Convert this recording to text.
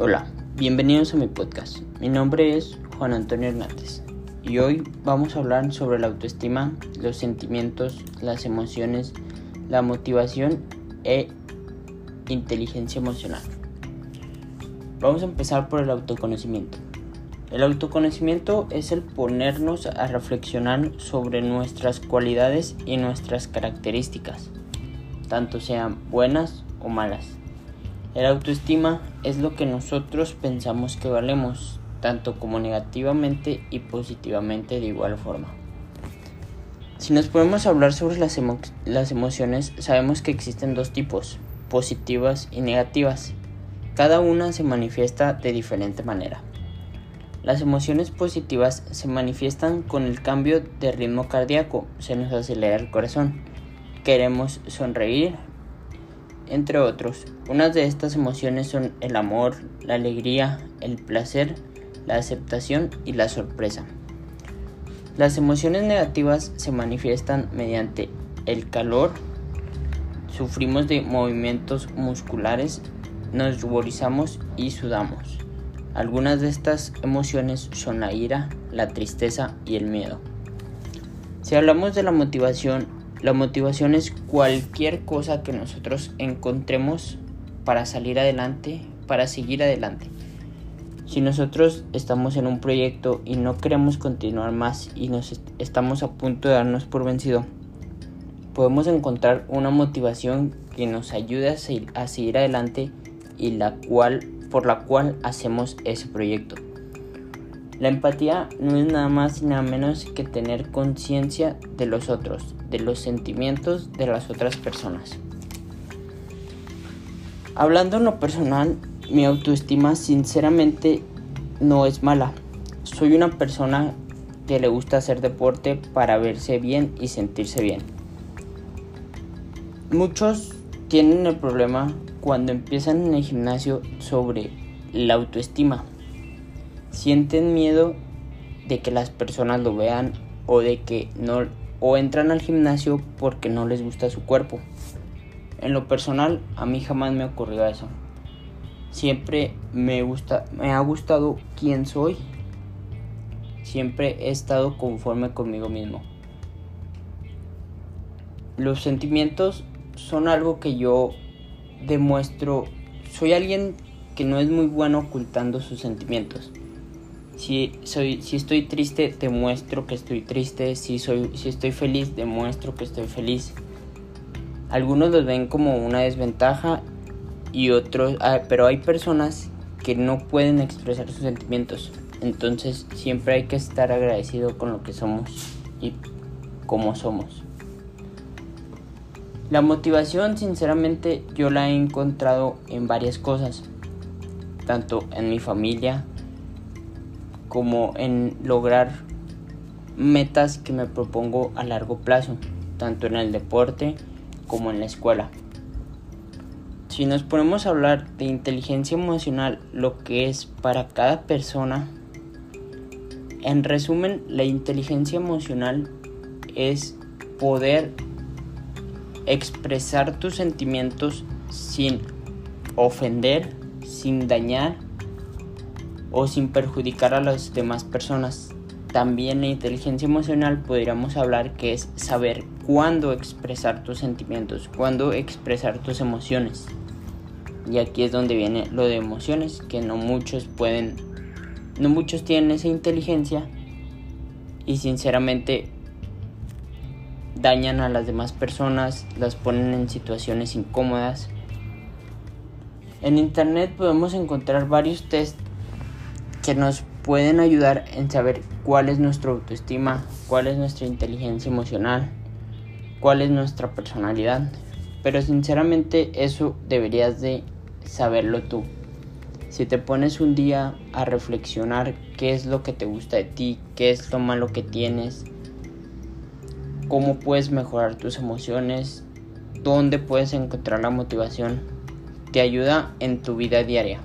Hola, bienvenidos a mi podcast. Mi nombre es Juan Antonio Hernández y hoy vamos a hablar sobre la autoestima, los sentimientos, las emociones, la motivación e inteligencia emocional. Vamos a empezar por el autoconocimiento. El autoconocimiento es el ponernos a reflexionar sobre nuestras cualidades y nuestras características, tanto sean buenas o malas. El autoestima es lo que nosotros pensamos que valemos, tanto como negativamente y positivamente de igual forma. Si nos podemos hablar sobre las, las emociones, sabemos que existen dos tipos, positivas y negativas. Cada una se manifiesta de diferente manera. Las emociones positivas se manifiestan con el cambio de ritmo cardíaco, se nos acelera el corazón. Queremos sonreír, entre otros. Unas de estas emociones son el amor, la alegría, el placer, la aceptación y la sorpresa. Las emociones negativas se manifiestan mediante el calor, sufrimos de movimientos musculares, nos ruborizamos y sudamos. Algunas de estas emociones son la ira, la tristeza y el miedo. Si hablamos de la motivación, la motivación es cualquier cosa que nosotros encontremos para salir adelante, para seguir adelante. Si nosotros estamos en un proyecto y no queremos continuar más y nos estamos a punto de darnos por vencido, podemos encontrar una motivación que nos ayude a seguir, a seguir adelante y la cual por la cual hacemos ese proyecto. La empatía no es nada más y nada menos que tener conciencia de los otros, de los sentimientos de las otras personas. Hablando en lo personal, mi autoestima sinceramente no es mala. Soy una persona que le gusta hacer deporte para verse bien y sentirse bien. Muchos tienen el problema cuando empiezan en el gimnasio sobre la autoestima sienten miedo de que las personas lo vean o de que no o entran al gimnasio porque no les gusta su cuerpo. En lo personal, a mí jamás me ocurrió eso. Siempre me gusta me ha gustado quién soy. Siempre he estado conforme conmigo mismo. Los sentimientos son algo que yo demuestro. Soy alguien que no es muy bueno ocultando sus sentimientos. Si, soy, si estoy triste, demuestro que estoy triste. Si, soy, si estoy feliz, demuestro que estoy feliz. Algunos los ven como una desventaja y otros, ah, pero hay personas que no pueden expresar sus sentimientos. Entonces siempre hay que estar agradecido con lo que somos y como somos. La motivación sinceramente yo la he encontrado en varias cosas, tanto en mi familia, como en lograr metas que me propongo a largo plazo, tanto en el deporte como en la escuela. Si nos ponemos a hablar de inteligencia emocional, lo que es para cada persona, en resumen, la inteligencia emocional es poder expresar tus sentimientos sin ofender, sin dañar o sin perjudicar a las demás personas. También la inteligencia emocional podríamos hablar que es saber cuándo expresar tus sentimientos, cuándo expresar tus emociones. Y aquí es donde viene lo de emociones, que no muchos pueden, no muchos tienen esa inteligencia y sinceramente dañan a las demás personas, las ponen en situaciones incómodas. En internet podemos encontrar varios test que nos pueden ayudar en saber cuál es nuestra autoestima, cuál es nuestra inteligencia emocional, cuál es nuestra personalidad. Pero sinceramente eso deberías de saberlo tú. Si te pones un día a reflexionar qué es lo que te gusta de ti, qué es lo malo que tienes, cómo puedes mejorar tus emociones, dónde puedes encontrar la motivación, te ayuda en tu vida diaria.